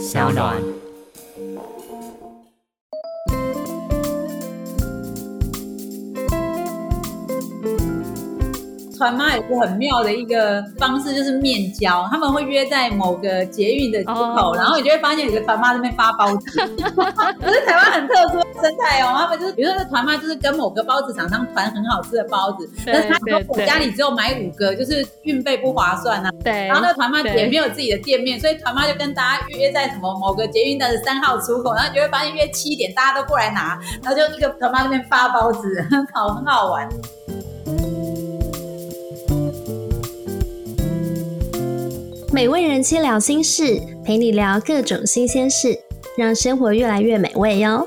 小暖。团妈有个很妙的一个方式，就是面交，他们会约在某个捷运的出口，哦。然后你就会发现有个团妈在那边发包子，可是台湾很特殊的生态哦，他们就是比如说这团妈就是跟某个包子厂商团很好吃的包子，但是他我家里只有买五个，就是运费不划算啊。对，然后那个团妈对。也没有自己的店面，所以团妈就跟大家约在什么某个捷运的三号出口，然后你就会发现约七点大家都过来拿，然后就一个团妈那边发包子，好很好玩。美味人妻聊心事，陪你聊各种新鲜事，让生活越来越美味哟。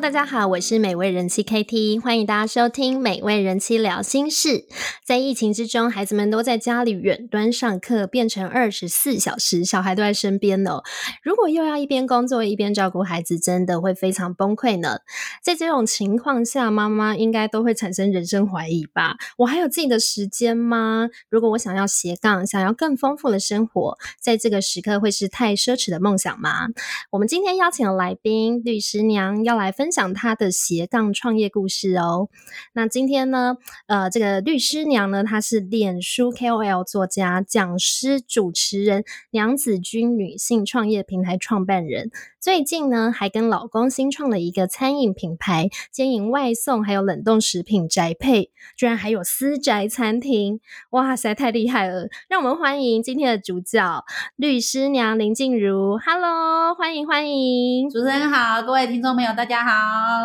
大家好，我是美味人妻 KT，欢迎大家收听美味人妻聊心事。在疫情之中，孩子们都在家里远端上课，变成二十四小时，小孩都在身边哦。如果又要一边工作一边照顾孩子，真的会非常崩溃呢。在这种情况下，妈妈应该都会产生人生怀疑吧？我还有自己的时间吗？如果我想要斜杠，想要更丰富的生活，在这个时刻会是太奢侈的梦想吗？我们今天邀请的来宾律师娘要来分分享她的斜杠创业故事哦。那今天呢，呃，这个律师娘呢，她是脸书 KOL 作家、讲师、主持人，娘子军女性创业平台创办人。最近呢，还跟老公新创了一个餐饮品牌，兼营外送还有冷冻食品宅配，居然还有私宅餐厅，哇，实在太厉害了！让我们欢迎今天的主角律师娘林静茹，Hello，欢迎欢迎，主持人好，各位听众朋友大家好，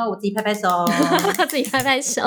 我自己拍拍手，自己拍拍手。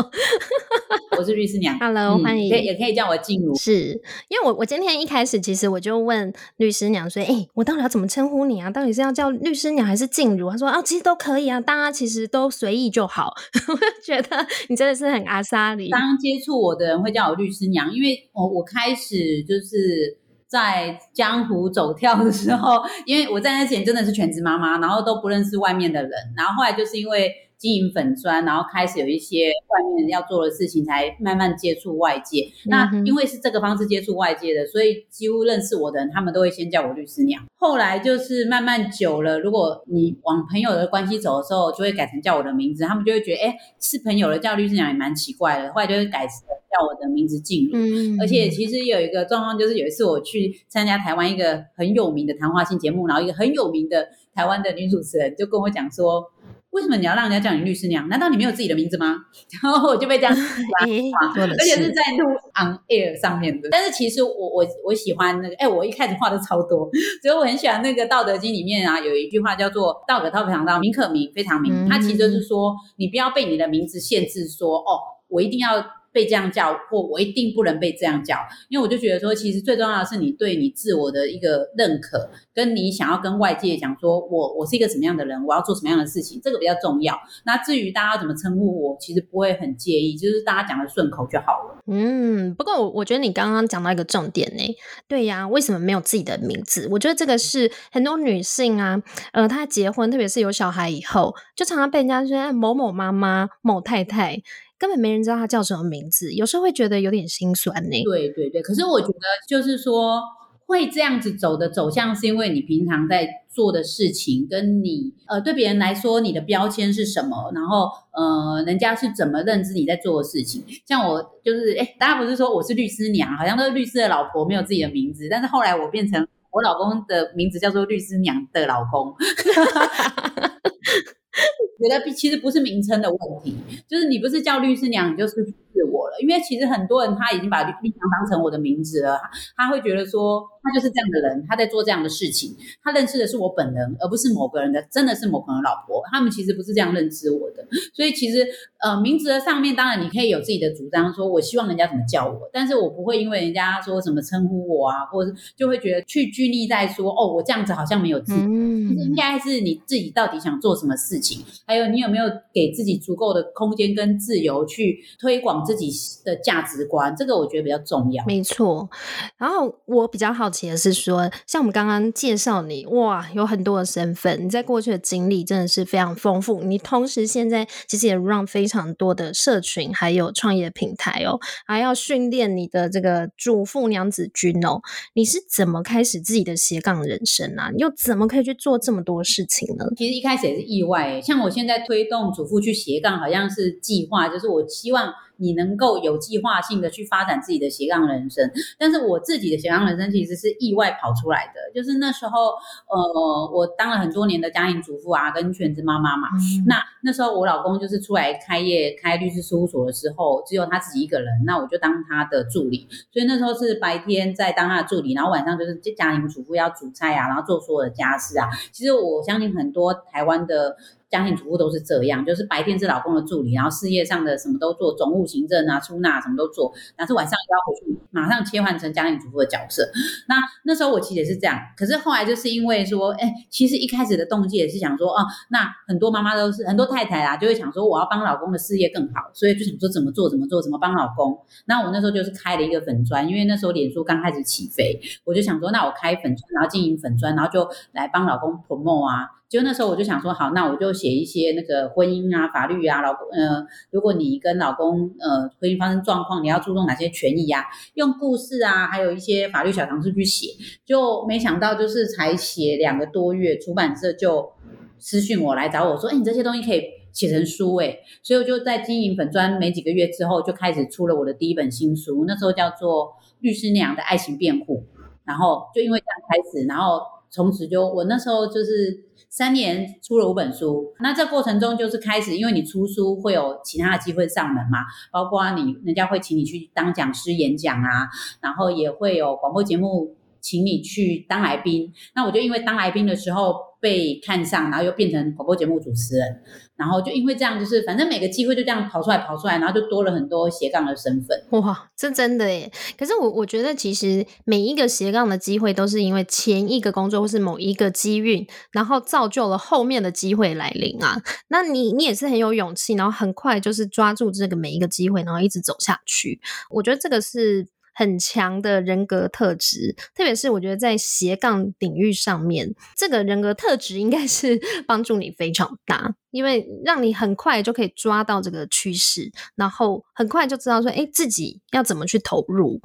我是律师娘 Hello，欢迎也可以叫我静茹。是因为我我今天一开始其实我就问律师娘说，哎、我到底要怎么称呼你啊？到底是要叫律师娘还是静茹？她说啊，其实都可以啊，大家其实都随意就好。我就觉得你真的是很阿莎里，刚接触我的人会叫我律师娘，因为我我开始就是在江湖走跳的时候，因为我在那之前真的是全职妈妈，然后都不认识外面的人，然后后来就是因为经营粉砖，然后开始有一些外面要做的事情，才慢慢接触外界。那因为是这个方式接触外界的，所以几乎认识我的人，他们都会先叫我律师娘。后来就是慢慢久了，如果你往朋友的关系走的时候，就会改成叫我的名字，他们就会觉得，哎，是朋友了叫律师娘也蛮奇怪的。后来就会改成叫我的名字静茹。嗯而且其实有一个状况，就是有一次我去参加台湾一个很有名的谈话性节目，然后一个很有名的台湾的女主持人就跟我讲说，为什么你要让人家叫你律师娘？难道你没有自己的名字吗？然后我就被这样哎 做的而且是是在录 on air 上面的。但是其实我我我喜欢那个，哎，我一开始画的超多，所以我很喜欢那个《道德经》里面啊有一句话叫做“道可道，非常道，名可名，非常名”。嗯它其实就是说，你不要被你的名字限制说，哦，我一定要。被这样叫，或我一定不能被这样叫，因为我就觉得说，其实最重要的是你对你自我的一个认可，跟你想要跟外界讲说我我是一个什么样的人，我要做什么样的事情，这个比较重要。那至于大家怎么称呼我，其实不会很介意，就是大家讲的顺口就好了。嗯，不过我我觉得你刚刚讲到一个重点呢，对呀，为什么没有自己的名字？我觉得这个是很多女性啊，呃，她结婚，特别是有小孩以后，就常常被人家说某某妈妈、某太太，根本没人知道他叫什么名字，有时候会觉得有点心酸呢。对对对，可是我觉得就是说，会这样子走的走向，是因为你平常在做的事情，跟你呃对别人来说你的标签是什么，然后呃人家是怎么认知你在做的事情。像我就是哎，大家不是说我是律师娘，好像都是律师的老婆，没有自己的名字，但是后来我变成我老公的名字叫做律师娘的老公。我觉得其实不是名称的问题，就是你不是叫律师娘，你就是自我了。因为其实很多人他已经把律律娘当成我的名字了，他会觉得说他就是这样的人，他在做这样的事情，他认识的是我本人，而不是某个人的，真的是某个人的老婆。他们其实不是这样认知我的，所以其实呃名字的上面，当然你可以有自己的主张，说我希望人家怎么叫我，但是我不会因为人家说什么称呼我啊，或者就会觉得去拘泥在说哦我这样子好像没有自己。嗯应该是你自己到底想做什么事情，还有你有没有给自己足够的空间跟自由去推广自己的价值观，这个我觉得比较重要。没错。然后我比较好奇的是说，像我们刚刚介绍你，哇，有很多的身份，你在过去的经历真的是非常丰富。你同时现在其实也 run 非常多的社群，还有创业平台哦，还要训练你的这个主妇娘子军哦。你是怎么开始自己的斜杠人生啊？你又怎么可以去做这么多事情呢？其实一开始也是意外，像我现在推动主妇去斜杠，好像是计划，就是我希望。你能够有计划性的去发展自己的斜杠人生，但是我自己的斜杠人生其实是意外跑出来的。就是那时候，呃，我当了很多年的家庭主妇啊，跟全职妈妈嘛。那那时候我老公就是出来开业开律师事务所的时候，只有他自己一个人，那我就当他的助理。所以那时候是白天在当他的助理，然后晚上就是家庭主妇要煮菜啊，然后做所有的家事啊。其实我相信很多台湾的。家庭主妇都是这样，就是白天是老公的助理，然后事业上的什么都做，总务、行政啊、出纳什么都做，但是晚上又要回去，马上切换成家庭主妇的角色。那那时候我其实也是这样，可是后来就是因为说，哎，其实一开始的动机也是想说，哦，那很多妈妈都是很多太太啊，就会想说我要帮老公的事业更好，所以就想说怎么做怎么做怎么帮老公。那我那时候就是开了一个粉砖，因为那时候脸书刚开始起飞，我就想说，那我开粉砖，然后经营粉砖，然后就来帮老公 promo 啊。就那时候我就想说，好，那我就写一些那个婚姻啊、法律啊，老公，呃，如果你跟老公呃婚姻发生状况，你要注重哪些权益啊？用故事啊，还有一些法律小常识去写。就没想到，就是才写两个多月，出版社就私讯我来找我说，哎，你这些东西可以写成书，哎，所以我就在经营粉砖没几个月之后，就开始出了我的第一本新书，那时候叫做《律师娘的爱情辩护》，然后就因为这样开始，然后从此就我那时候就是。三年出了五本书，那这过程中就是开始，因为你出书会有其他的机会上门嘛，包括你人家会请你去当讲师演讲啊，然后也会有广播节目请你去当来宾。那我就因为当来宾的时候被看上，然后又变成广播节目主持人。然后就因为这样，就是反正每个机会就这样跑出来跑出来，然后就多了很多斜杠的身份。哇，这真的耶！可是我我觉得其实每一个斜杠的机会都是因为前一个工作或是某一个机运，然后造就了后面的机会来临啊。那你你也是很有勇气，然后很快就是抓住这个每一个机会，然后一直走下去。我觉得这个是。很强的人格特质，特别是我觉得在斜杠领域上面，这个人格特质应该是 帮助你非常大，因为让你很快就可以抓到这个趋势，然后很快就知道说，哎，自己要怎么去投入。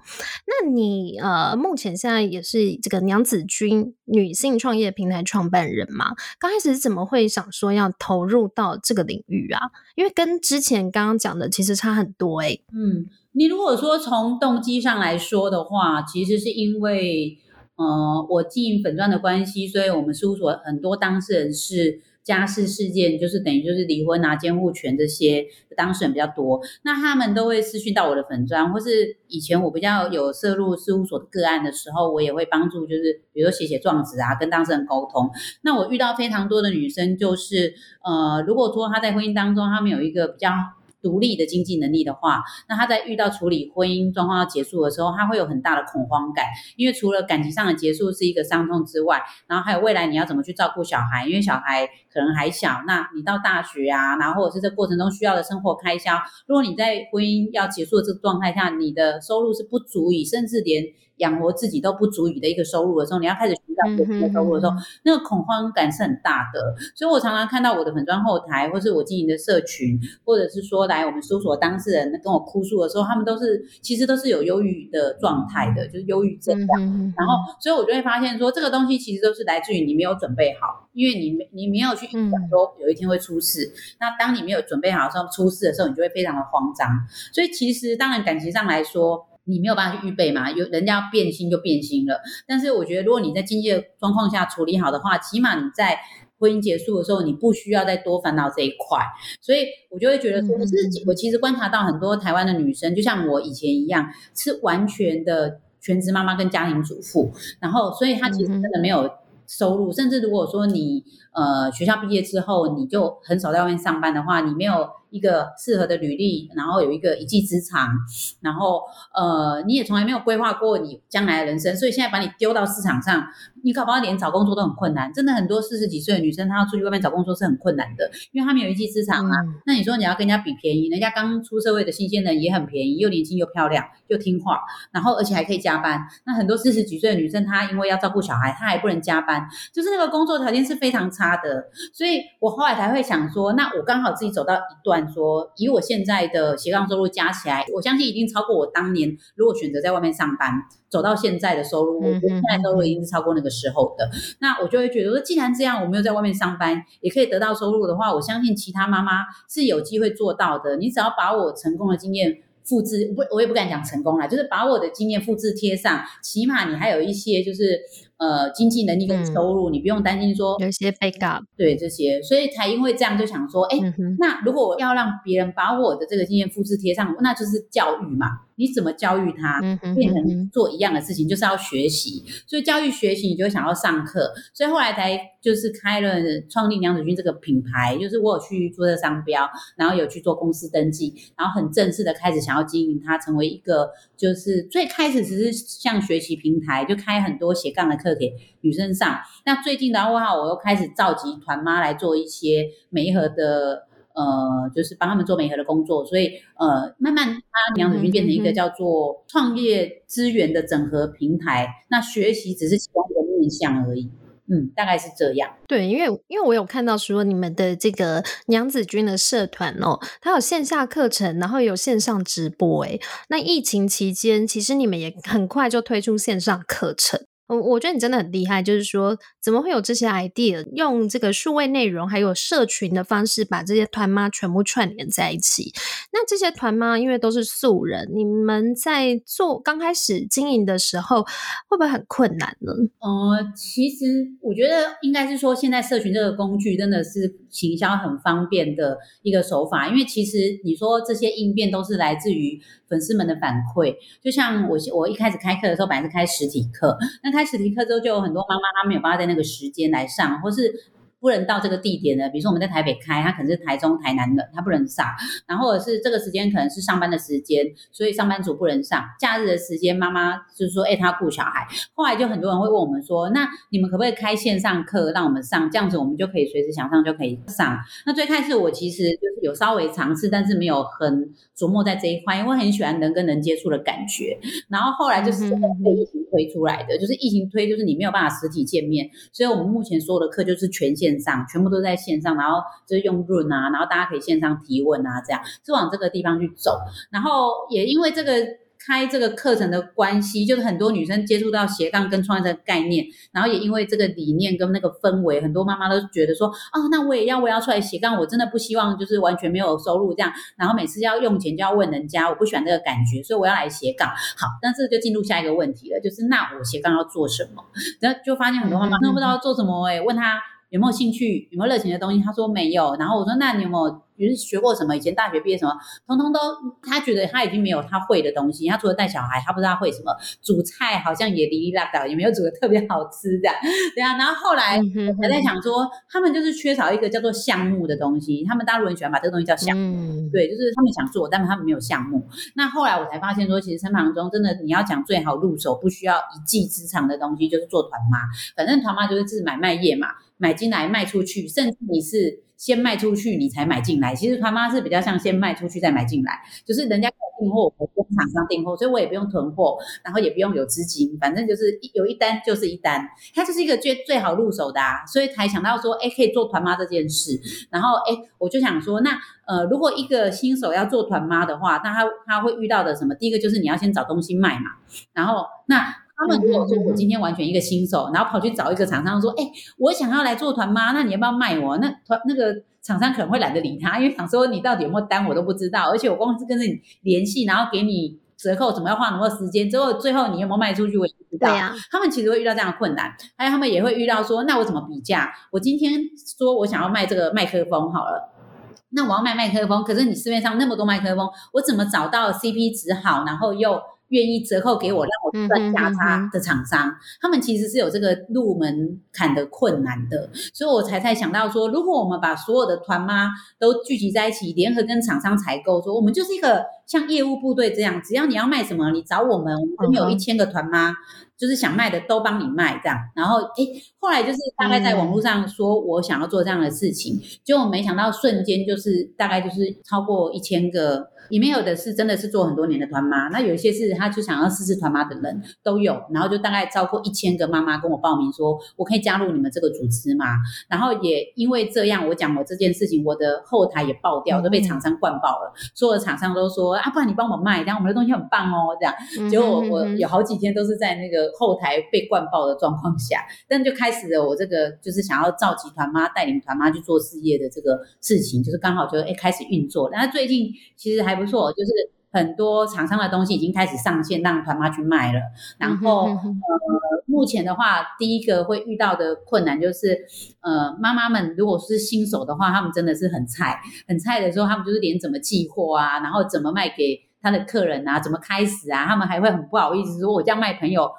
那你呃，目前现在也是这个娘子军女性创业平台创办人嘛？刚开始怎么会想说要投入到这个领域啊？因为跟之前刚刚讲的其实差很多哎。嗯。你如果说从动机上来说的话，其实是因为，呃，我经营粉钻的关系，所以我们事务所很多当事人是家事事件，就是等于就是离婚啊、监护权这些当事人比较多，那他们都会私讯到我的粉钻，或是以前我比较有涉入事务所的个案的时候，我也会帮助，就是比如说写写状子啊，跟当事人沟通。那我遇到非常多的女生，就是呃，如果说她在婚姻当中，她们有一个比较。独立的经济能力的话，那他在遇到处理婚姻状况要结束的时候，他会有很大的恐慌感，因为除了感情上的结束是一个伤痛之外，然后还有未来你要怎么去照顾小孩，因为小孩可能还小，那你到大学啊，然后或者是这过程中需要的生活开销，如果你在婚姻要结束的这个状态下，你的收入是不足以，甚至连。养活自己都不足以的一个收入的时候，你要开始寻找别的收入的时候，那个恐慌感是很大的。所以我常常看到我的粉砖后台，或是我经营的社群，或者是说来我们搜索当事人跟我哭诉的时候，他们都是其实都是有忧郁的状态的，就是忧郁症。然后，所以我就会发现说，这个东西其实都是来自于你没有准备好，因为你没你没有去想说有一天会出事。那当你没有准备好的时候，出事的时候，你就会非常的慌张。所以其实当然感情上来说。你没有办法去预备嘛？有人家变心就变心了。但是我觉得，如果你在经济的状况下处理好的话，起码你在婚姻结束的时候，你不需要再多烦恼这一块。所以我就会觉得说，是我其实观察到很多台湾的女生，就像我以前一样，是完全的全职妈妈跟家庭主妇。然后，所以她其实真的没有收入。甚至如果说你呃学校毕业之后，你就很少在外面上班的话，你没有。一个适合的履历，然后有一个一技之长，然后呃，你也从来没有规划过你将来的人生，所以现在把你丢到市场上，你搞不好连找工作都很困难。真的很多四十几岁的女生，她要出去外面找工作是很困难的，因为她没有一技之长啊。那你说你要跟人家比便宜，人家刚出社会的新鲜人也很便宜，又年轻又漂亮又听话，然后而且还可以加班。那很多四十几岁的女生，她因为要照顾小孩，她还不能加班，就是那个工作条件是非常差的。所以我后来才会想说，那我刚好自己走到一段，说以我现在的斜杠收入加起来，我相信一定超过我当年如果选择在外面上班走到现在的收入，我现在收入一定是超过那个时候的。那我就会觉得说，既然这样，我没有在外面上班也可以得到收入的话，我相信其他妈妈是有机会做到的。你只要把我成功的经验复制，不，我也不敢讲成功啦，就是把我的经验复制贴上，起码你还有一些就是。呃，经济能力跟收入，你不用担心说有一些 backup，对这些，所以才因为这样就想说，哎，那如果要让别人把我的这个经验复制贴上，那就是教育嘛。你怎么教育他变成做一样的事情，就是要学习。所以教育学习，你就想要上课。所以后来才就是开了创立娘子军这个品牌，就是我有去做这商标，然后有去做公司登记，然后很正式的开始想要经营它，成为一个就是最开始只是像学习平台，就开很多斜杠的课。给女生上，那最近的话，我又开始召集团妈来做一些媒合的，呃，就是帮他们做媒合的工作，所以呃，慢慢他娘子军变成一个叫做创业资源的整合平台，那学习只是其中一个面向而已。嗯，大概是这样。对，因为因为我有看到说你们的这个娘子军的社团哦，它有线下课程，然后有线上直播。哎，那疫情期间，其实你们也很快就推出线上课程。我我觉得你真的很厉害，就是说怎么会有这些 idea，用这个数位内容还有社群的方式，把这些团妈全部串联在一起。那这些团妈因为都是素人，你们在做刚开始经营的时候，会不会很困难呢？哦，其实我觉得应该是说，现在社群这个工具真的是行销很方便的一个手法，因为其实你说这些应变都是来自于。粉丝们的反馈，就像我我一开始开课的时候，本来是开实体课，那开实体课之后，就有很多妈妈她没有办法在那个时间来上，或是。不能到这个地点的，比如说我们在台北开，他可能是台中、台南的，他不能上。然后是这个时间可能是上班的时间，所以上班族不能上。假日的时间，妈妈就是说，哎，他顾小孩。后来就很多人会问我们说，那你们可不可以开线上课让我们上？这样子我们就可以随时想上就可以上。那最开始我其实就是有稍微尝试，但是没有很琢磨在这一块，因为很喜欢人跟人接触的感觉。然后后来就是被疫情推出来的，就是疫情推，就是你没有办法实体见面，所以我们目前所有的课就是全线。线上全部都在线上，然后就是用润啊，然后大家可以线上提问啊，这样是往这个地方去走。然后也因为这个开这个课程的关系，就是很多女生接触到斜杠跟创业的概念，然后也因为这个理念跟那个氛围，很多妈妈都觉得说，哦，那我也要，我要出来斜杠，我真的不希望就是完全没有收入这样，然后每次要用钱就要问人家，我不喜欢这个感觉，所以我要来斜杠。好，但是就进入下一个问题了，就是那我斜杠要做什么？然后就发现很多妈妈都不知道做什么，哎，问他。有没有兴趣？有没有热情的东西？他说没有。然后我说，那你有没有？比如学过什么？以前大学毕业什么，通通都他觉得他已经没有他会的东西。他除了带小孩，他不知道会什么。煮菜好像也哩哩啦啦，也没有煮的特别好吃的。对啊，然后后来还在想说，他们就是缺少一个叫做项目的东西。他们大陆人喜欢把这个东西叫项目，对，就是他们想做，但是他们没有项目。那后来我才发现说，其实身旁中真的你要讲最好入手，不需要一技之长的东西，就是做团妈。反正团妈就是自买卖业嘛，买进来卖出去，甚至你是。先卖出去，你才买进来。其实团妈是比较像先卖出去再买进来，就是人家给我订货，我跟厂商订货，所以我也不用囤货，然后也不用有资金，反正就是有一单就是一单，它就是一个最最好入手的啊。所以才想到说，哎，可以做团妈这件事。然后，哎，我就想说，那呃，如果一个新手要做团妈的话，那他他会遇到的什么？第一个就是你要先找东西卖嘛，然后那。他们如果说我今天完全一个新手，然后跑去找一个厂商说：“哎，我想要来做团妈，那你要不要卖我？”那团那个厂商可能会懒得理他，因为想说你到底有没有单我都不知道，而且我光是跟着你联系，然后给你折扣，怎么要花那么多时间？之后最后你有没有卖出去，我也不知道。他们其实会遇到这样的困难，还有他们也会遇到说：“那我怎么比价？我今天说我想要卖这个麦克风好了，那我要卖麦克风，可是你市面上那么多麦克风，我怎么找到 CP 值好，然后又？”愿意折扣给我，让我赚价差的厂商，他们其实是有这个入门槛的困难的，所以我才才想到说，如果我们把所有的团妈都聚集在一起，联合跟厂商采购，说我们就是一个像业务部队这样，只要你要卖什么，你找我们，我们这边有一千个团妈。就是想卖的都帮你卖这样，然后哎，后来就是大概在网络上说我想要做这样的事情，结果没想到瞬间就是大概就是超过一千个。里面有的是真的是做很多年的团妈，那有一些是他就想要试试团妈的人都有，然后就大概超过一千个妈妈跟我报名说，我可以加入你们这个组织吗？然后也因为这样，我讲我这件事情，我的后台也爆掉，都被厂商灌爆了，所有的厂商都说啊，不然你帮我卖，这样我们的东西很棒哦，这样。结果我有好几天都是在那个后台被灌爆的状况下，但就开始了我这个就是想要召集团妈、带领团妈去做事业的这个事情，就是刚好就哎开始运作。然后最近其实还。不错，就是很多厂商的东西已经开始上线，让团妈去卖了。然后，呃，目前的话，第一个会遇到的困难就是，呃，妈妈们如果是新手的话，他们真的是很菜，很菜的时候，他们就是连怎么寄货啊，然后怎么卖给他的客人啊，怎么开始啊，他们还会很不好意思说，我这样卖朋友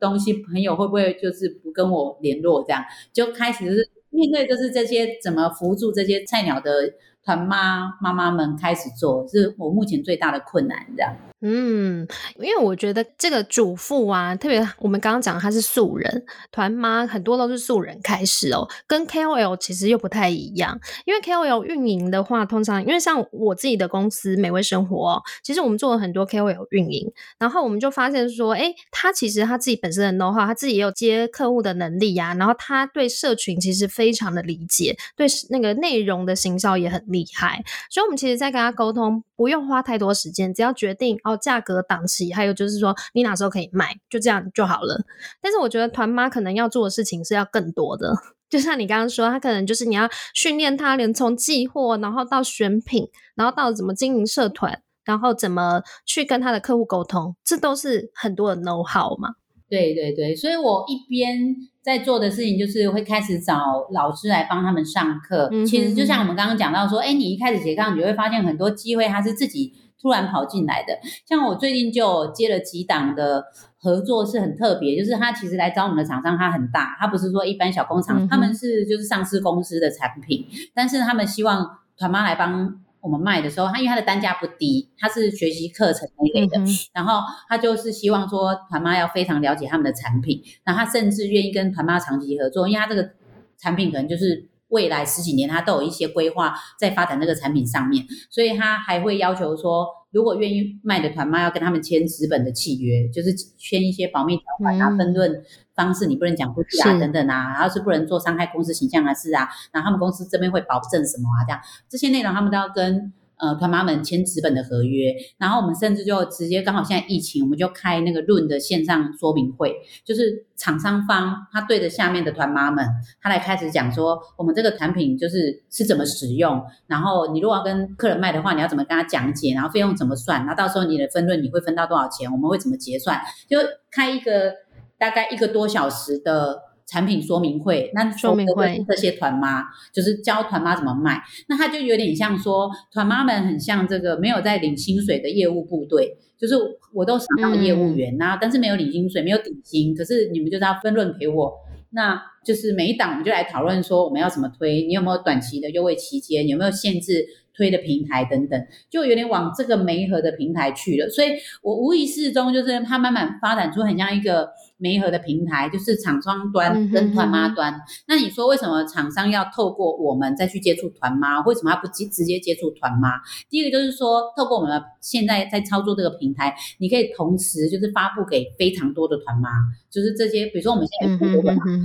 东西，朋友会不会就是不跟我联络？这样就开始就是面对就是这些怎么扶助这些菜鸟的。团妈妈妈们开始做，是我目前最大的困难，这样。嗯，因为我觉得这个主妇啊，特别我们刚刚讲她是素人，团妈很多都是素人开始哦，跟 KOL 其实又不太一样。因为 KOL 运营的话，通常因为像我自己的公司美味生活，哦其实我们做了很多 KOL 运营，然后我们就发现说，哎，他其实他自己本身的 know how，他自己也有接客户的能力呀，然后他对社群其实非常的理解，对那个内容的行销也很厉害，所以我们其实在跟他沟通，不用花太多时间，只要决定哦。价格档期，还有就是说你哪时候可以卖，就这样就好了。但是我觉得团妈可能要做的事情是要更多的，就像你刚刚说，他可能就是你要训练他，连从寄货，然后到选品，然后到怎么经营社团，然后怎么去跟他的客户沟通，这都是很多的 know how 嘛。对对对，所以我一边在做的事情就是会开始找老师来帮他们上课。其实就像我们刚刚讲到说，哎，你一开始斜杠，你会发现很多机会，他是自己。突然跑进来的，像我最近就接了几档的合作，是很特别。就是他其实来找我们的厂商，他很大，他不是说一般小工厂，他们是就是上市公司的产品，但是他们希望团妈来帮我们卖的时候，他因为他的单价不低，他是学习课程那类的，然后他就是希望说团妈要非常了解他们的产品，然后他甚至愿意跟团妈长期合作，因为他这个产品可能就是。未来十几年，他都有一些规划在发展这个产品上面，所以他还会要求说，如果愿意卖的团妈要跟他们签纸本的契约，就是签一些保密条款啊，分论方式你不能讲出去啊，等等啊，然后是不能做伤害公司形象的事啊，然后他们公司这边会保证什么啊，这样这些内容他们都要跟。呃，团妈们签纸本的合约，然后我们甚至就直接刚好现在疫情，我们就开那个论的线上说明会，就是厂商方他对着下面的团妈们，他来开始讲说，我们这个产品就是是怎么使用，然后你如果要跟客人卖的话，你要怎么跟他讲解，然后费用怎么算，那到时候你的分论你会分到多少钱，我们会怎么结算，就开一个大概一个多小时的。产品说明会，那说明会这些团妈就是教团妈怎么卖，那他就有点像说团妈们很像这个没有在领薪水的业务部队，就是我都想当业务员呐，但是没有领薪水，没有底薪，可是你们就是要分润给我，那就是每一档我们就来讨论说我们要怎么推，你有没有短期的优惠期间，有没有限制？推的平台等等，就有点往这个媒合的平台去了，所以我无意识中就是它慢慢发展出很像一个媒合的平台，就是厂商端跟团妈端。那你说为什么厂商要透过我们再去接触团妈？为什么他不直直接接触团妈？第一个就是说，透过我们的现在在操作这个平台，你可以同时就是发布给非常多的团妈，就是这些，比如说我们现在有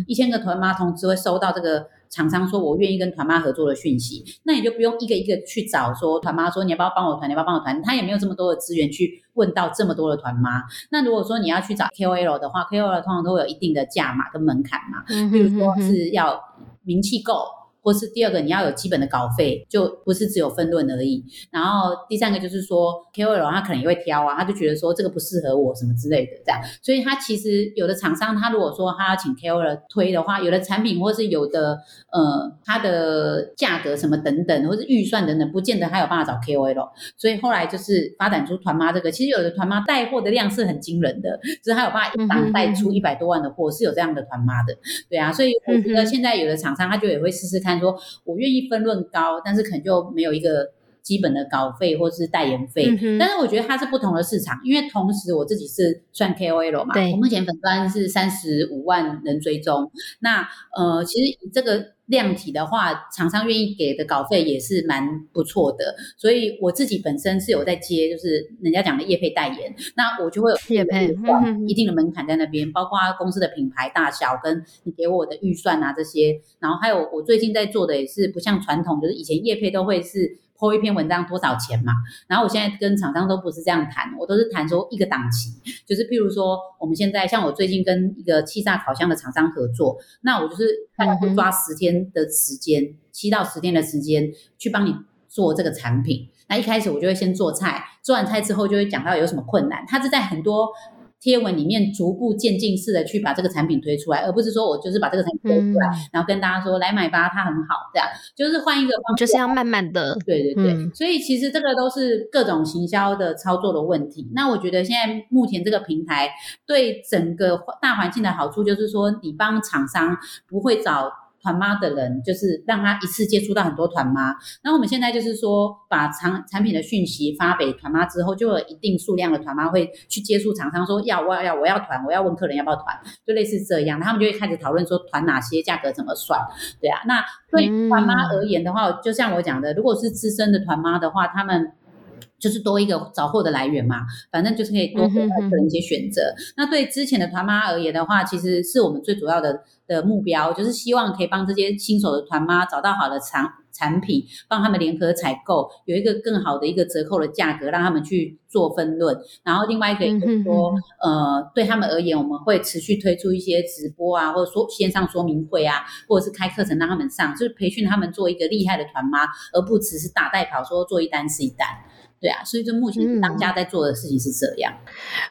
一千个团妈同时会收到这个。厂商说：“我愿意跟团妈合作的讯息，那你就不用一个一个去找。说团妈说你要不要帮我团，你要不要帮我团，他也没有这么多的资源去问到这么多的团妈。那如果说你要去找 KOL 的话，KOL 通常都会有一定的价码跟门槛嘛，比如说是要名气够。”或是第二个你要有基本的稿费，就不是只有分论而已。然后第三个就是说 KOL 他可能也会挑啊，他就觉得说这个不适合我什么之类的这样，所以他其实有的厂商他如果说他要请 KOL 推的话，有的产品或是有的呃它的价格什么等等，或是预算等等，不见得他有办法找 KOL，所以后来就是发展出团妈这个，其实有的团妈带货的量是很惊人的，就是他有办法一档带出。一百多万的货，是有这样的团妈的，对啊，所以我觉得现在有的厂商他就也会试试看，说我愿意分论高，但是可能就没有一个。基本的稿费或是代言费，但是我觉得它是不同的市场，因为同时我自己是算 KOL 嘛，我目前粉钻是三十五万人追踪，那呃，其实以这个量体的话，厂商愿意给的稿费也是蛮不错的，所以我自己本身是有在接，就是人家讲的业配代言，那我就会有业配一定的门槛在那边，包括公司的品牌大小跟你给我的预算啊这些，然后还有我最近在做的也是不像传统，就是以前业配都会是。抛一篇文章多少钱嘛？然后我现在跟厂商都不是这样谈，我都是谈说一个档期，就是譬如说我们现在像我最近跟一个气炸烤箱的厂商合作，那我就是大概会抓十天的时间，七到十天的时间去帮你做这个产品。那一开始我就会先做菜，做完菜之后就会讲到有什么困难，他是在很多。贴文里面逐步渐进式的去把这个产品推出来，而不是说我就是把这个产品推出来，然后跟大家说来买吧，它很好，这样就是换一个方式，就是要慢慢的，对对对。所以其实这个都是各种行销的操作的问题。那我觉得现在目前这个平台对整个大环境的好处，就是说你帮厂商不会找。团妈的人就是让他一次接触到很多团妈，那我们现在就是说把产产品的讯息发给团妈之后，就有一定数量的团妈会去接触厂商，说要我要要我要团，我要问客人要不要团，就类似这样，他们就会开始讨论说团哪些价格怎么算，对啊，那对团妈而言的话，就像我讲的，如果是资深的团妈的话，他们。就是多一个找货的来源嘛，反正就是可以多给客人一些选择。那对之前的团妈而言的话，其实是我们最主要的的目标，就是希望可以帮这些新手的团妈找到好的产产品，帮他们联合采购，有一个更好的一个折扣的价格，让他们去做分论。然后另外一个就是说，呃，对他们而言，我们会持续推出一些直播啊，或者说线上说明会啊，或者是开课程让他们上，就是培训他们做一个厉害的团妈，而不只是打代跑说做一单是一单。对啊，所以就目前当家在做的事情是这样。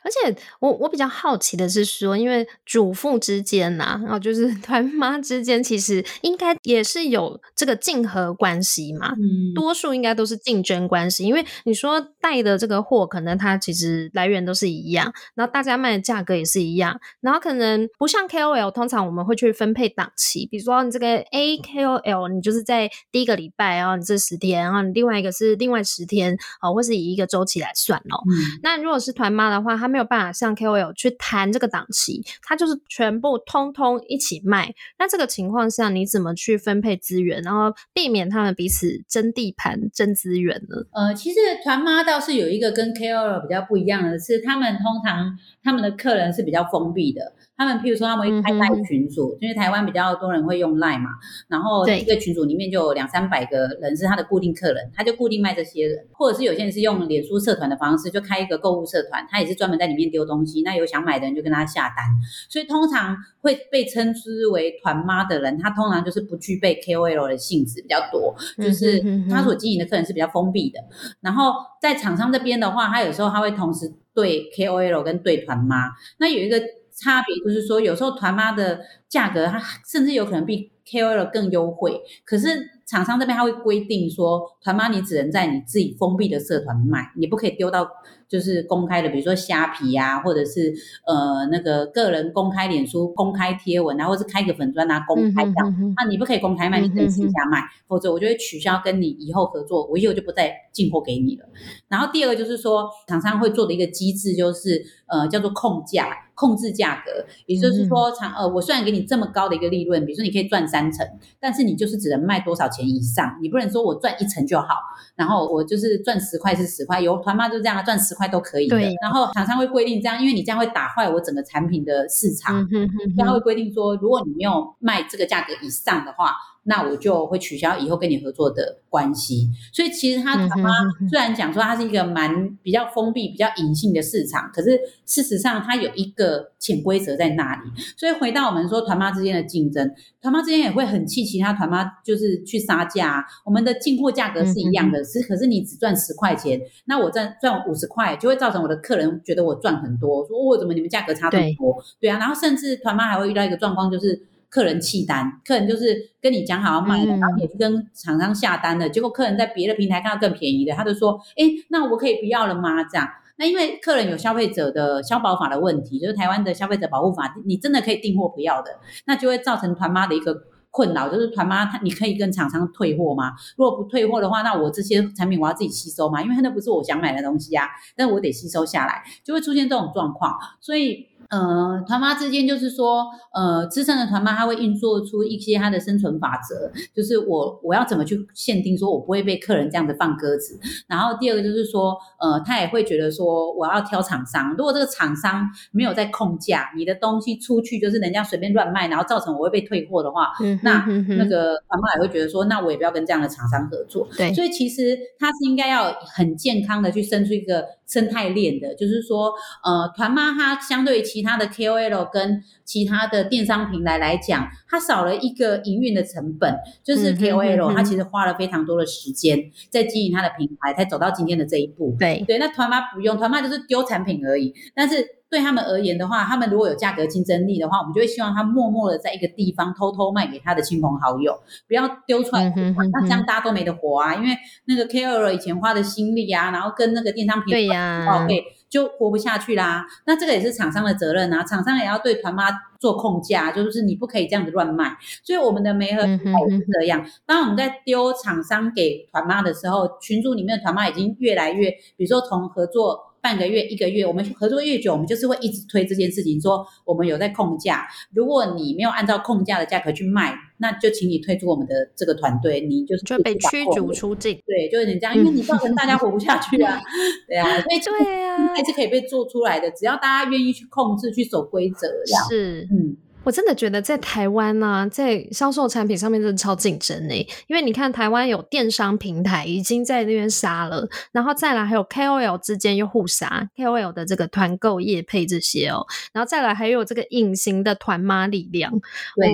而且我我比较好奇的是说，因为主妇之间呐，然后就是 团妈之间，其实应该也是有这个竞合关系嘛。嗯，多数应该都是竞争关系，因为你说带的这个货，可能它其实来源都是一样，然后大家卖的价格也是一样，然后可能不像 KOL，通常我们会去分配档期，比如说你这个 A KOL，你就是在第一个礼拜，然后你这十天，然后你另外一个是另外十天，哦。或是以一个周期来算哦。那如果是团妈的话，他没有办法像 KOL 去谈这个档期，他就是全部通通一起卖。那这个情况下，你怎么去分配资源，然后避免他们彼此争地盘、争资源呢？呃，其实团妈倒是有一个跟 KOL 比较不一样的是，他们通常他们的客人是比较封闭的。他们譬如说，他们会开赖群组，因为台湾比较多人会用赖嘛，然后一个群组里面就有两三百个人是他的固定客人，他就固定卖这些人，或者是有些人是用脸书社团的方式，就开一个购物社团，他也是专门在里面丢东西，那有想买的人就跟他下单，所以通常会被称之为团妈的人，他通常就是不具备 KOL 的性质比较多，就是他所经营的客人是比较封闭的，然后在厂商这边的话，他有时候他会同时对 KOL 跟对团妈，那有一个。差别就是说，有时候团妈的价格，它甚至有可能比 KOL 更优惠，可是。厂商这边他会规定说，团妈你只能在你自己封闭的社团卖，你不可以丢到就是公开的，比如说虾皮啊，或者是呃那个个人公开脸书公开贴文啊，或者是开个粉砖啊公开这样，那你不可以公开卖，你只能私下卖，否则我就会取消跟你以后合作，我以后就不再进货给你了。然后第二个就是说，厂商会做的一个机制就是呃叫做控价，控制价格，也就是说厂呃我虽然给你这么高的一个利润，比如说你可以赚三成，但是你就是只能卖多少钱。以上，你不能说我赚一成就好，然后我就是赚十块是十块，有团妈就这样赚十块都可以的。然后厂商会规定这样，因为你这样会打坏我整个产品的市场，他会规定说，如果你没有卖这个价格以上的话。那我就会取消以后跟你合作的关系。所以其实他团妈虽然讲说它是一个蛮比较封闭、比较隐性的市场，可是事实上它有一个潜规则在那里。所以回到我们说团妈之间的竞争，团妈之间也会很气其他团妈，就是去杀价。我们的进货价格是一样的，是可是你只赚十块钱，那我赚赚五十块，就会造成我的客人觉得我赚很多，说我怎么你们价格差这么多？对啊，然后甚至团妈还会遇到一个状况，就是客人弃单，客人就是跟你讲好要卖，然后也去跟厂商下单的，结果客人在别的平台看到更便宜的，他就说：“哎，那我可以不要了吗？”这样，那因为客人有消费者的消保法的问题，就是台湾的消费者保护法，你真的可以订货不要的，那就会造成团妈的一个困扰，就是团妈他你可以跟厂商退货吗？如果不退货的话，那我这些产品我要自己吸收吗？因为那不是我想买的东西啊，但我得吸收下来，就会出现这种状况，所以。呃，团妈之间就是说，呃，资深的团妈她会运作出一些她的生存法则，就是我我要怎么去限定，说我不会被客人这样子放鸽子。然后第二个就是说，呃，他也会觉得说，我要挑厂商，如果这个厂商没有在控价，你的东西出去就是人家随便乱卖，然后造成我会被退货的话，那那个团妈也会觉得说，那我也不要跟这样的厂商合作。对，所以其实他是应该要很健康的去生出一个。生态链的，就是说，呃，团妈她相对于其他的 KOL 跟其他的电商平台来讲，它少了一个营运的成本。就是 KOL 它其实花了非常多的时间在经营它的平台，才走到今天的这一步。对对，那团妈不用，团妈就是丢产品而已。但是对他们而言的话，他们如果有价格竞争力的话，我们就会希望他默默的在一个地方偷偷卖给他的亲朋好友，不要丢出来。那这样大家都没得活啊，因为那个 KOL 以前花的心力啊，然后跟那个电商平台报备。就活不下去啦，那这个也是厂商的责任啊，厂商也要对团妈做控价，就是你不可以这样子乱卖。所以我们的媒合也是这样。当我们在丢厂商给团妈的时候，群组里面的团妈已经越来越，比如说从合作。半个月、一个月，我们合作越久，我们就是会一直推这件事情，说我们有在控价。如果你没有按照控价的价格去卖，那就请你退出我们的这个团队，你就是就被驱逐出境。对，就是你这样，因为你造成大家活不下去啊。对啊，所以对啊，还是可以被做出来的，只要大家愿意去控制、去守规则，这样是嗯。我真的觉得在台湾呢，在销售产品上面真的超竞争诶，因为你看台湾有电商平台已经在那边杀了，然后再来还有 KOL 之间又互杀，KOL 的这个团购业配这些哦，然后再来还有这个隐形的团妈力量，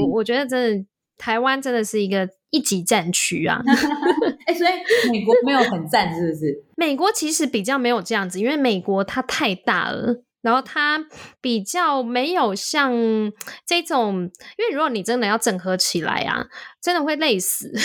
我我觉得真的台湾真的是一个一级战区啊！哎，所以美国没有很赞是不是？美国其实比较没有这样子，因为美国它太大了。然后它比较没有像这种，因为如果你真的要整合起来啊，真的会累死。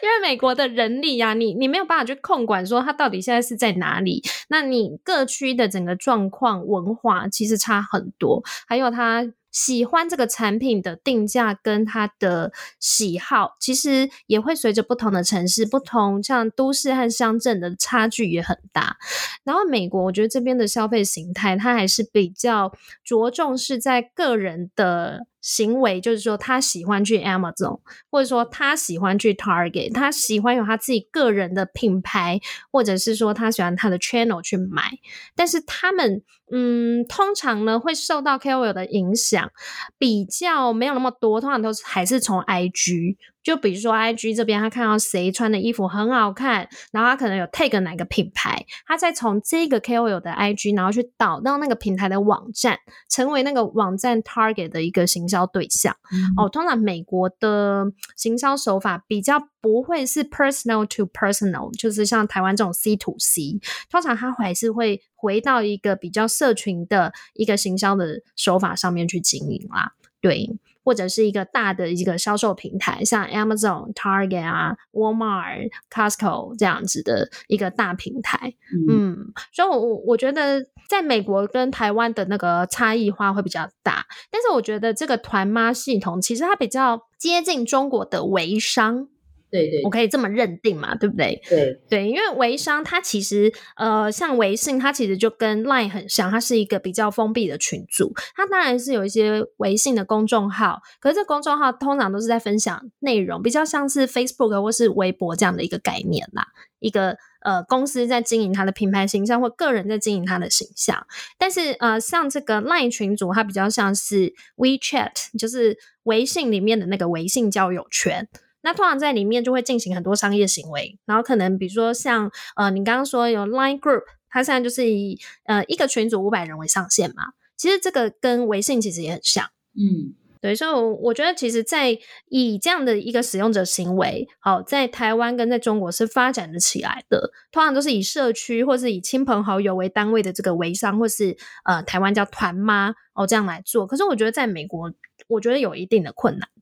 因为美国的人力呀，你你没有办法去控管说它到底现在是在哪里。那你各区的整个状况、文化其实差很多，还有它。喜欢这个产品的定价跟他的喜好，其实也会随着不同的城市、不同像都市和乡镇的差距也很大。然后美国，我觉得这边的消费形态，它还是比较着重是在个人的。行为就是说，他喜欢去 Amazon，或者说他喜欢去 Target，他喜欢有他自己个人的品牌，或者是说他喜欢他的 channel 去买。但是他们，嗯，通常呢会受到 KOL 的影响，比较没有那么多，通常都是还是从 IG。就比如说，I G 这边他看到谁穿的衣服很好看，然后他可能有 take 哪个品牌，他再从这个 K O L 的 I G，然后去导到那个平台的网站，成为那个网站 target 的一个行销对象。哦，通常美国的行销手法比较不会是 personal to personal，就是像台湾这种 C to C，通常他还是会回到一个比较社群的一个行销的手法上面去经营啦。对。或者是一个大的一个销售平台，像 Amazon、Target 啊、Walmart、Costco 这样子的一个大平台，嗯，所以，我我觉得在美国跟台湾的那个差异化会比较大，但是我觉得这个团妈系统其实它比较接近中国的微商。对对我可以这么认定嘛，对不对？对对，因为微商它其实呃，像微信，它其实就跟 Line 很像，它是一个比较封闭的群组。它当然是有一些微信的公众号，可是这公众号通常都是在分享内容，比较像是 Facebook 或是微博这样的一个概念啦。一个呃公司在经营它的品牌形象，或个人在经营它的形象。但是呃，像这个 Line 群组，它比较像是 WeChat，就是微信里面的那个微信交友圈。那通常在里面就会进行很多商业行为，然后可能比如说像呃，你刚刚说有 Line Group，它现在就是以呃一个群组五百人为上限嘛。其实这个跟微信其实也很像，嗯，对，所以我我觉得其实，在以这样的一个使用者行为，好，在台湾跟在中国是发展的起来的，通常都是以社区或是以亲朋好友为单位的这个微商，或是呃台湾叫团妈哦这样来做。可是我觉得在美国，我觉得有一定的困难度，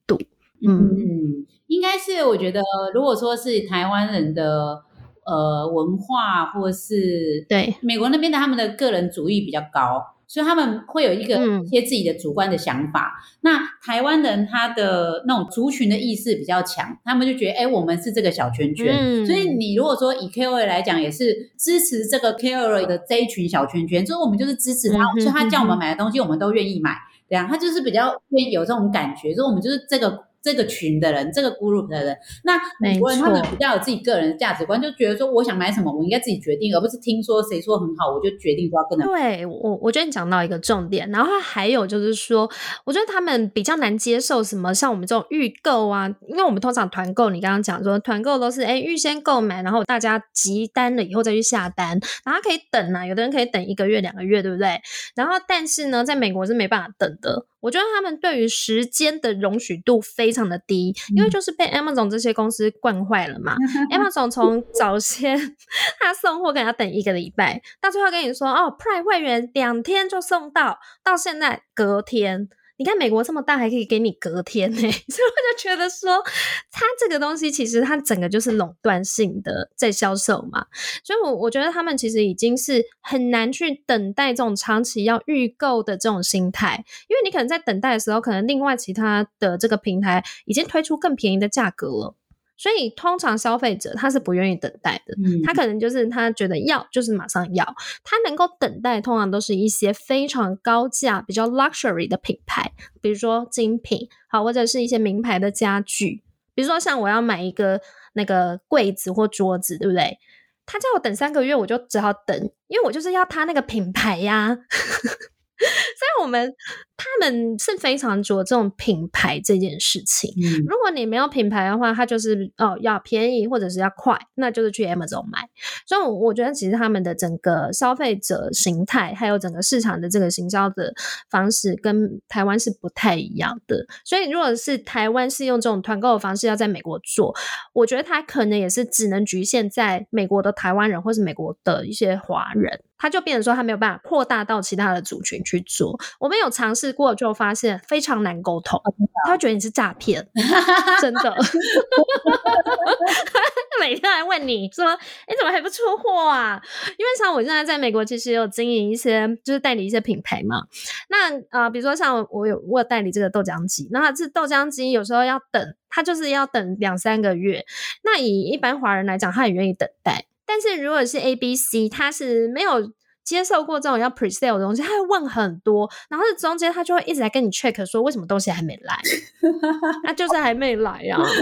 嗯。嗯，应该是我觉得，如果说是台湾人的呃文化，或是对美国那边的他们的个人主义比较高，所以他们会有一个嗯一些自己的主观的想法。那台湾人他的那种族群的意识比较强，他们就觉得，哎，我们是这个小圈圈。嗯所以你如果说以 KOL 来讲，也是支持这个 KOL 的这一群小圈圈，所以我们就是支持他，嗯所以他叫我们买的东西，我们都愿意买。对啊，他就是比较愿意有这种感觉，所以我们就是这个这个群的人，这个 group 的人。那美国人他们比较有自己个人的价值观，就觉得说我想买什么，我应该自己决定，而不是听说谁说很好，我就决定说要跟着买。对我，我觉得你讲到一个重点，然后还有就是说，我觉得他们比较难接受什么，像我们这种预购啊，因为我们通常团购，你刚刚讲说团购都是哎预先购买，然后大家集单了以后再去下单，然后可以等啊，有的人可以等一个月、两个月，对不对？然后但是呢，在美国是没办法等的。我觉得他们对于时间的容许度非常的低，因为就是被 Amazon 这些公司惯坏了嘛。Amazon 从早先他送货可能要等一个礼拜，到最后跟你说哦，Prime 会员两天就送到，到现在隔天。你看美国这么大，还可以给你隔天呢、所以我就觉得说，它这个东西其实它整个就是垄断性的在销售嘛，所以我我觉得他们其实已经是很难去等待这种长期要预购的这种心态，因为你可能在等待的时候，可能另外其他的这个平台已经推出更便宜的价格了。所以通常消费者他是不愿意等待的，嗯他可能就是他觉得要就是马上要，他能够等待，通常都是一些非常高价、比较 luxury 的品牌，比如说精品，好，或者是一些名牌的家具，比如说像我要买一个那个柜子或桌子，对不对？他叫我等三个月，我就只好等，因为我就是要他那个品牌呀。所以我们他们是非常着重品牌这件事情。嗯如果你没有品牌的话，它就是哦要便宜或者是要快，那就是去 Amazon 买。所以我我觉得其实他们的整个消费者形态，还有整个市场的这个行销的方式，跟台湾是不太一样的。所以如果是台湾是用这种团购的方式要在美国做，我觉得它可能也是只能局限在美国的台湾人或是美国的一些华人。他就变成说他没有办法扩大到其他的族群去做。我们有尝试过，就发现非常难沟通，他会觉得你是诈骗，真的。每天来问你说：“你，怎么还不出货啊？”因为像我现在在美国，其实有经营一些，就是代理一些品牌嘛。那呃，比如说像我有我有代理这个豆浆机，那这豆浆机有时候要等，它就是要等两三个月。那以一般华人来讲，他很愿意等待。但是如果是 A、B、C，他是没有接受过这种要 pre-sale 的东西，他会问很多，然后中间他就会一直在跟你 check 说为什么东西还没来，那就是还没来呀、啊。所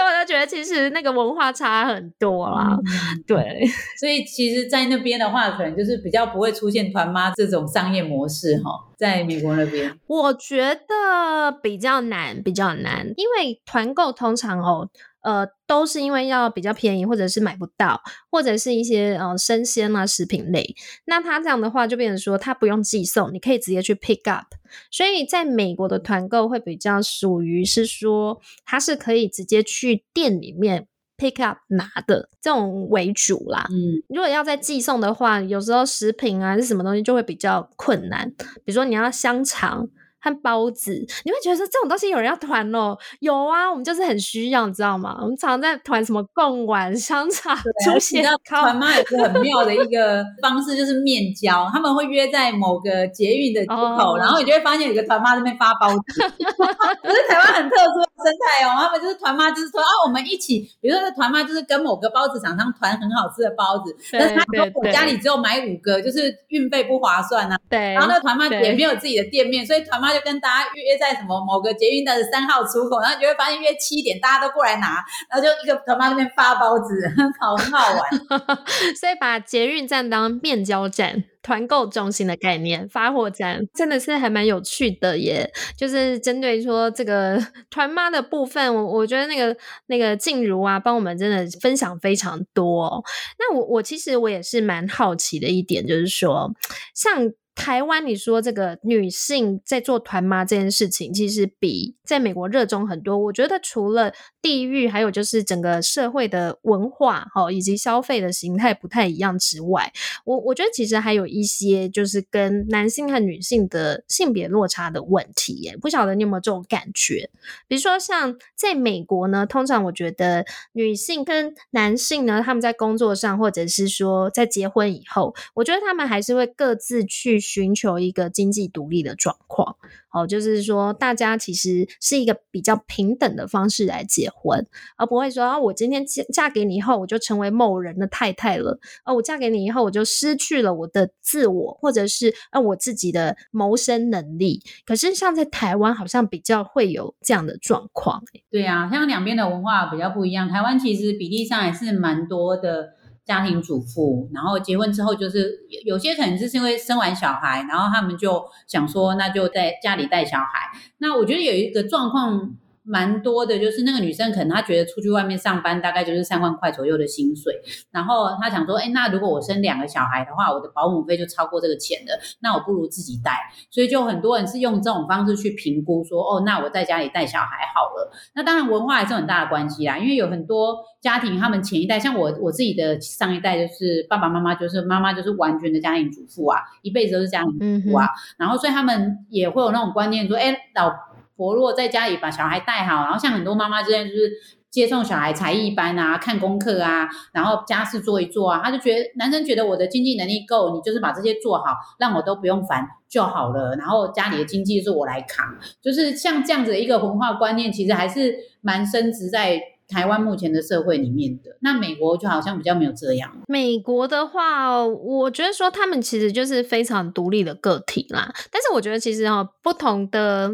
以我就觉得其实那个文化差很多啦。对，所以其实，在那边的话，可能就是比较不会出现团妈这种商业模式哈，在美国那边。我觉得比较难，比较难，因为团购通常哦。呃，都是因为要比较便宜，或者是买不到，或者是一些呃生鲜啊食品类。那它这样的话，就变成说它不用寄送，你可以直接去 pick up。所以在美国的团购会比较属于是说，它是可以直接去店里面 pick up 拿的这种为主啦。嗯，如果要再寄送的话，有时候食品啊是什么东西就会比较困难，比如说你要香肠。和包子，你会觉得说这种东西有人要团哦？有啊，我们就是很需要，你知道吗？我们常常在团什么贡丸、香肠、猪血糕。团妈有个很妙的一个方式，就是面交，他们会约在某个捷运的出口，哦然后你就会发现有个团妈在那边发包子。可是台湾很特殊的生态哦，他们就是团妈，就是说啊，我们一起，比如说团妈就是跟某个包子厂商团很好吃的包子，但是他说我家里只有买五个，就是运费不划算呐。对。然后那团妈也没有自己的店面，所以团妈就跟大家约在什么某个捷运的三号出口，然后就会发现约七点大家都过来拿，然后就一个团妈那边发包子，好很好玩。所以把捷运站当面交站。团购中心的概念，发货站真的是还蛮有趣的耶。就是针对说这个 团妈的部分，我我觉得那个那个静茹啊，帮我们真的分享非常多。那我我其实我也是蛮好奇的一点，就是说像。台湾，你说这个女性在做团妈这件事情，其实比在美国热衷很多。我觉得除了地域，还有就是整个社会的文化哈，以及消费的形态不太一样之外，我我觉得其实还有一些就是跟男性和女性的性别落差的问题耶。不晓得你有没有这种感觉？比如说像在美国呢，通常我觉得女性跟男性呢，他们在工作上，或者是说在结婚以后，我觉得他们还是会各自去。寻求一个经济独立的状况，哦，就是说大家其实是一个比较平等的方式来结婚，而不会说啊，我今天嫁嫁给你以后，我就成为某人的太太了，啊，我嫁给你以后，我就失去了我的自我，或者是啊我自己的谋生能力。可是像在台湾，好像比较会有这样的状况。对啊，像两边的文化比较不一样，台湾其实比例上还是蛮多的。家庭主妇，然后结婚之后就是有些可能就是因为生完小孩，然后他们就想说，那就在家里带小孩。那我觉得有一个状况。蛮多的，就是那个女生可能她觉得出去外面上班大概就是三万块左右的薪水，然后她想说，哎，那如果我生两个小孩的话，我的保姆费就超过这个钱了，那我不如自己带。所以就很多人是用这种方式去评估说，哦，那我在家里带小孩好了。那当然文化还是很大的关系啦，因为有很多家庭他们前一代，像我我自己的上一代就是爸爸妈妈就是妈妈就是完全的家庭主妇啊，一辈子都是家庭主妇啊，然后所以他们也会有那种观念说，哎，老。婆若在家里把小孩带好，然后像很多妈妈之间就是接送小孩才艺班啊、看功课啊，然后家事做一做啊，他就觉得男生觉得我的经济能力够，你就是把这些做好，让我都不用烦就好了。然后家里的经济是我来扛，就是像这样子的一个文化观念，其实还是蛮深植在台湾目前的社会里面的。那美国就好像比较没有这样。美国的话，我觉得说他们其实就是非常独立的个体啦。但是我觉得其实哈，不同的。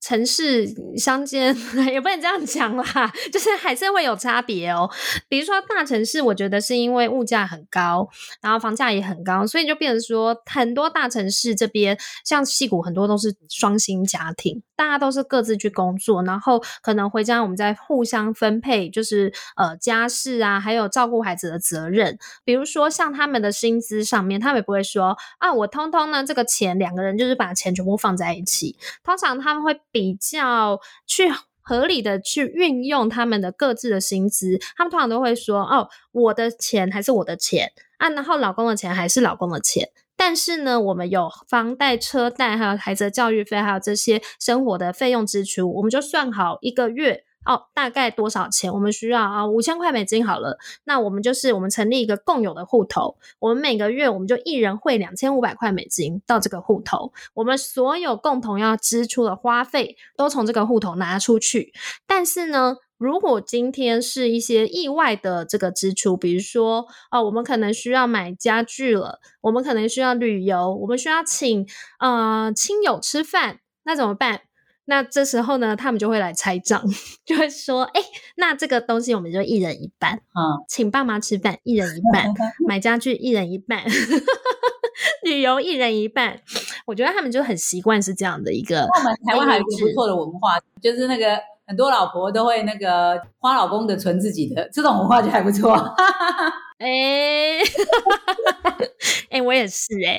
城市乡间 也不能这样讲啦，就是还是会有差别哦。比如说大城市，我觉得是因为物价很高，然后房价也很高，所以就变成说很多大城市这边，像戏谷很多都是双薪家庭，大家都是各自去工作，然后可能回家我们再互相分配，就是呃家事啊，还有照顾孩子的责任。比如说像他们的薪资上面，他们也不会说啊，我通通呢这个钱两个人就是把钱全部放在一起，通常他们会。比较去合理的去运用他们的各自的薪资，他们通常都会说：“哦，我的钱还是我的钱啊，然后老公的钱还是老公的钱。”但是呢，我们有房贷、车贷，还有孩子的教育费，还有这些生活的费用支出，我们就算好一个月。哦，大概多少钱？我们需要啊，五千块美金好了。那我们就是我们成立一个共有的户头，我们每个月我们就一人汇两千五百块美金到这个户头，我们所有共同要支出的花费都从这个户头拿出去。但是呢，如果今天是一些意外的这个支出，比如说哦，我们可能需要买家具了，我们可能需要旅游，我们需要请呃亲友吃饭，那怎么办？那这时候呢，他们就会来拆账，就会说：“哎，那这个东西我们就一人一半，嗯，请爸妈吃饭一人一半，买家具一人一半，旅游一人一半。”我觉得他们就很习惯是这样的一个。我们台湾还有一个不错的文化，就是那个很多老婆都会那个花老公的存自己的，这种文化就还不错。哎，哎，我也是哎。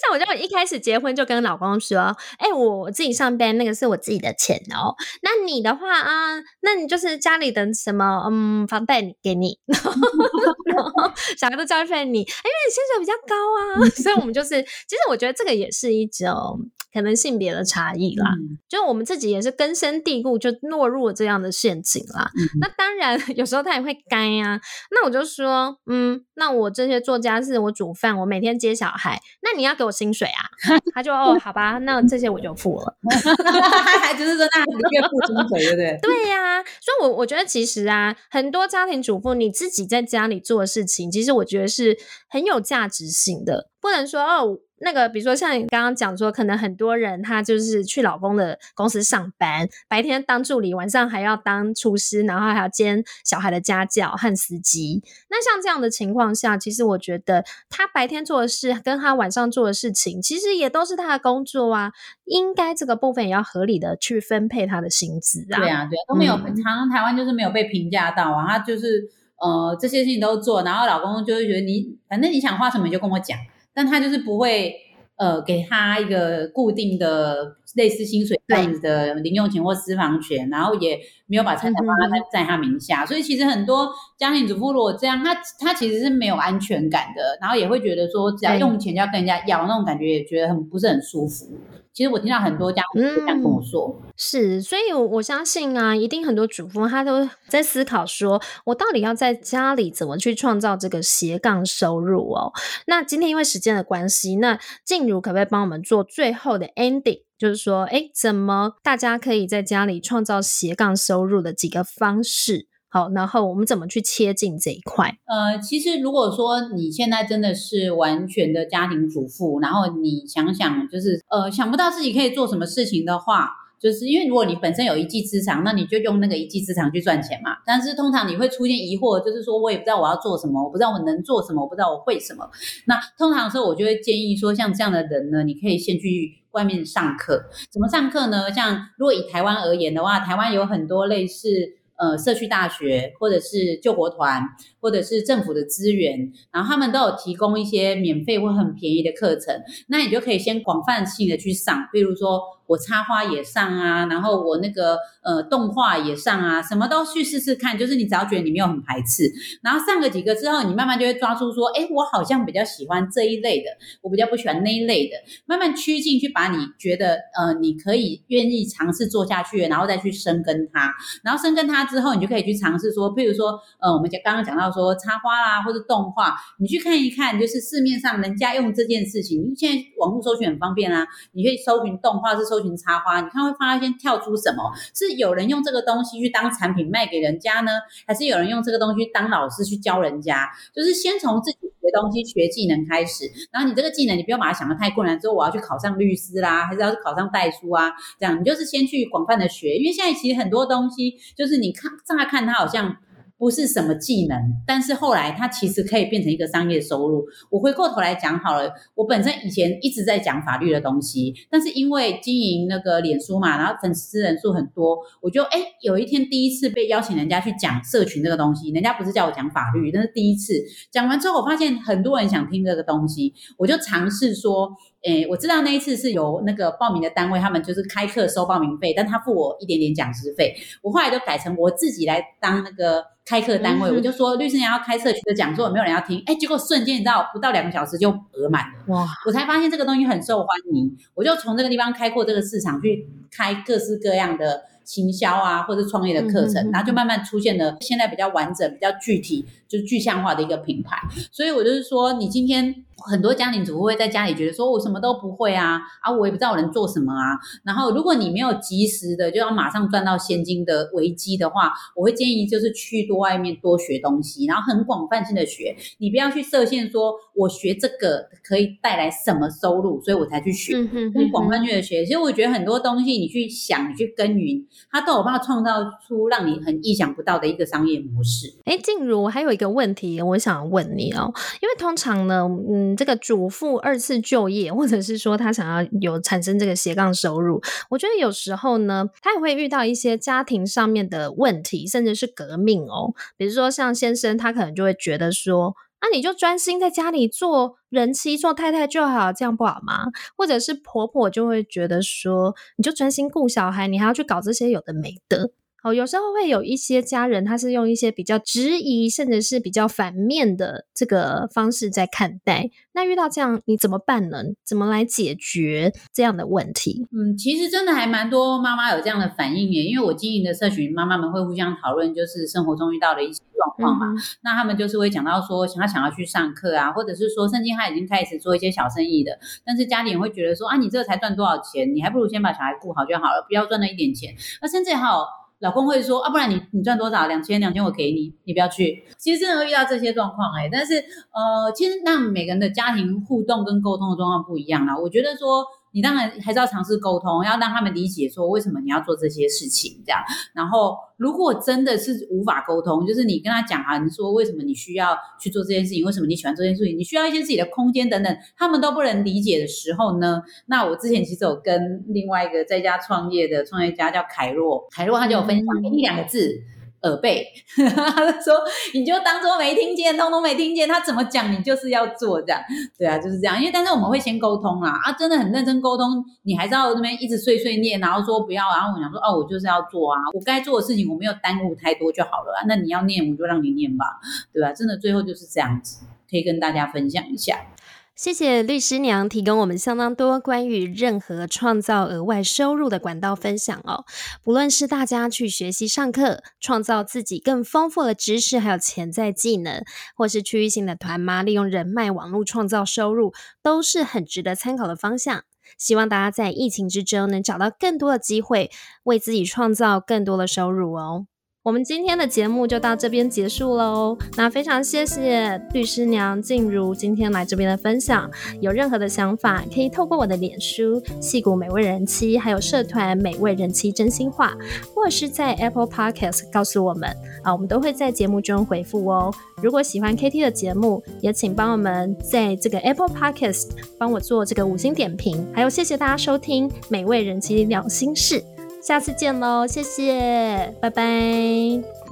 像我就一开始结婚就跟老公说：“哎，我自己上班那个是我自己的钱哦。那你的话啊，那你就是家里的什么嗯房贷给你，然后小孩的教育费你，因为你薪水比较高啊。所以我们就是，其实我觉得这个也是一种可能性别的差异啦。就我们自己也是根深蒂固，就落入了这样的陷阱啦。那当然，有时候他也会该呀。那我就说，嗯，那我这些做家事，我煮饭，我每天接小孩，那你要给我薪水啊？他就哦，好吧，那这些我就付了。还就是说，那你月付薪水，对不对？对呀。所以，我我觉得其实啊，很多家庭主妇你自己在家里做的事情，其实我觉得是很有价值性的，不能说哦。那个，比如说像你刚刚讲说，可能很多人他就是去老公的公司上班，白天当助理，晚上还要当厨师，然后还要兼小孩的家教和司机。那像这样的情况下，其实我觉得他白天做的事跟他晚上做的事情，其实也都是他的工作啊，应该这个部分也要合理的去分配他的薪资啊。对啊，对，都没有，常常台湾就是没有被评价到啊，他就是呃这些事情都做，然后老公就会觉得你反正你想花什么就跟我讲。但他就是不会，呃，给他一个固定的类似薪水这样子的零用钱或私房钱，然后也没有把财产放在在他名下，所以其实很多家庭主妇如果这样，他他其实是没有安全感的，然后也会觉得说，只要用钱就要跟人家要，那种感觉也觉得很不是很舒服。其实我听到很多家庭这样跟我说，是，所以我相信啊，一定很多主妇她都在思考，说我到底要在家里怎么去创造这个斜杠收入哦。那今天因为时间的关系，那静茹可不可以帮我们做最后的 ending？就是说，哎，怎么大家可以在家里创造斜杠收入的几个方式？好，然后我们怎么去切进这一块？呃，其实如果说你现在真的是完全的家庭主妇，然后你想想，就是呃想不到自己可以做什么事情的话，就是因为如果你本身有一技之长，那你就用那个一技之长去赚钱嘛。但是通常你会出现疑惑，就是说我也不知道我要做什么，我不知道我能做什么，我不知道我会什么。那通常的时候我就会建议说，像这样的人呢，你可以先去外面上课。怎么上课呢？像如果以台湾而言的话，台湾有很多类似。呃，社区大学，或者是救国团，或者是政府的资源，然后他们都有提供一些免费或很便宜的课程，那你就可以先广泛性的去上，比如说。我插花也上啊，然后我那个呃动画也上啊，什么都去试试看。就是你只要觉得你没有很排斥，然后上个几个之后，你慢慢就会抓住说，哎，我好像比较喜欢这一类的，我比较不喜欢那一类的。慢慢趋近去把你觉得呃你可以愿意尝试做下去，然后再去深耕它。然后深耕它之后，你就可以去尝试说，譬如说呃我们讲刚刚讲到说插花啦或者动画，你去看一看，就是市面上人家用这件事情，因为现在网络搜寻很方便啊，你可以搜寻动画是。搜搜寻插花，你看会发现跳出什么？是有人用这个东西去当产品卖给人家呢，还是有人用这个东西当老师去教人家？就是先从自己学东西、学技能开始，然后你这个技能你不要把它想的太困难，之后我要去考上律师啦，还是要去考上代书啊？这样你就是先去广泛的学，因为现在其实很多东西就是你看乍看它好像。不是什么技能，但是后来它其实可以变成一个商业收入。我回过头来讲好了，我本身以前一直在讲法律的东西，但是因为经营那个脸书嘛，然后粉丝人数很多，我就哎有一天第一次被邀请人家去讲社群这个东西，人家不是叫我讲法律，那是第一次讲完之后，我发现很多人想听这个东西，我就尝试说。诶，我知道那一次是有那个报名的单位，他们就是开课收报名费，但他付我一点点讲师费。我后来就改成我自己来当那个开课单位，我就说律师你要开社区的讲座，没有人要听。哎，结果瞬间你知道，不到两个小时就额满了。哇！我才发现这个东西很受欢迎，我就从这个地方开阔这个市场，去开各式各样的行销啊，或者创业的课程，然后就慢慢出现了现在比较完整、比较具体。就是具象化的一个品牌，所以我就是说，你今天很多家庭主妇会在家里觉得说，我什么都不会啊，啊，我也不知道我能做什么啊。然后，如果你没有及时的就要马上赚到现金的危机的话，我会建议就是去多外面多学东西，然后很广泛性的学，你不要去设限，说我学这个可以带来什么收入，所以我才去学，很广泛性的学。其实我觉得很多东西你去想，你去耕耘，它都有办法创造出让你很意想不到的一个商业模式。哎，静茹还有一个。问题，我想问你哦，因为通常呢，嗯，这个主妇二次就业，或者是说他想要有产生这个斜杠收入，我觉得有时候呢，他也会遇到一些家庭上面的问题，甚至是革命哦。比如说像先生，他可能就会觉得说，那你就专心在家里做人妻、做太太就好，这样不好吗？或者是婆婆就会觉得说，你就专心顾小孩，你还要去搞这些有的没的。哦，有时候会有一些家人，他是用一些比较质疑，甚至是比较反面的这个方式在看待。那遇到这样，你怎么办呢？怎么来解决这样的问题？嗯，其实真的还蛮多妈妈有这样的反应耶，因为我经营的社群，妈妈们会互相讨论，就是生活中遇到的一些状况嘛。那他们就是会讲到说，他想要去上课啊，或者是说，甚至他已经开始做一些小生意的，但是家里人会觉得说，啊，你这个才赚多少钱，你还不如先把小孩顾好就好了，不要赚那一点钱。那甚至还有。老公会说啊，不然你你赚多少？两千，两千我给你，你不要去。其实真的会遇到这些状况哎，但是呃，其实那每个人的家庭互动跟沟通的状况不一样啦。我觉得说。你当然还是要尝试沟通，要让他们理解说为什么你要做这些事情，这样。然后，如果真的是无法沟通，就是你跟他讲啊，你说为什么你需要去做这件事情，为什么你喜欢做这件事情，你需要一些自己的空间等等，他们都不能理解的时候呢？那我之前其实有跟另外一个在家创业的创业家叫凯洛，凯洛他就有分享给你两个字。耳背，他说你就当做没听见，通通没听见。他怎么讲，你就是要做这样，对啊，就是这样。因为但是我们会先沟通啦，啊，真的很认真沟通，你还是要那边一直碎碎念，然后说不要，然后我想说哦，我就是要做啊，我该做的事情我没有耽误太多就好了。那你要念，我就让你念吧，对吧？真的最后就是这样子，可以跟大家分享一下。谢谢律师娘提供我们相当多关于任何创造额外收入的管道分享哦。不论是大家去学习上课，创造自己更丰富的知识，还有潜在技能，或是区域性的团妈利用人脉网络创造收入，都是很值得参考的方向。希望大家在疫情之中能找到更多的机会，为自己创造更多的收入哦。我们今天的节目就到这边结束喽。那非常谢谢律师娘静茹今天来这边的分享。有任何的想法，可以透过我的脸书“戏骨美味人妻”，还有社团“美味人妻真心话”，或者是在 Apple Podcast 告诉我们啊，我们都会在节目中回复哦。如果喜欢 KT 的节目，也请帮我们在这个 Apple Podcast 帮我做这个五星点评。还有谢谢大家收听《美味人妻聊心事》。下次见喽，谢谢，拜拜。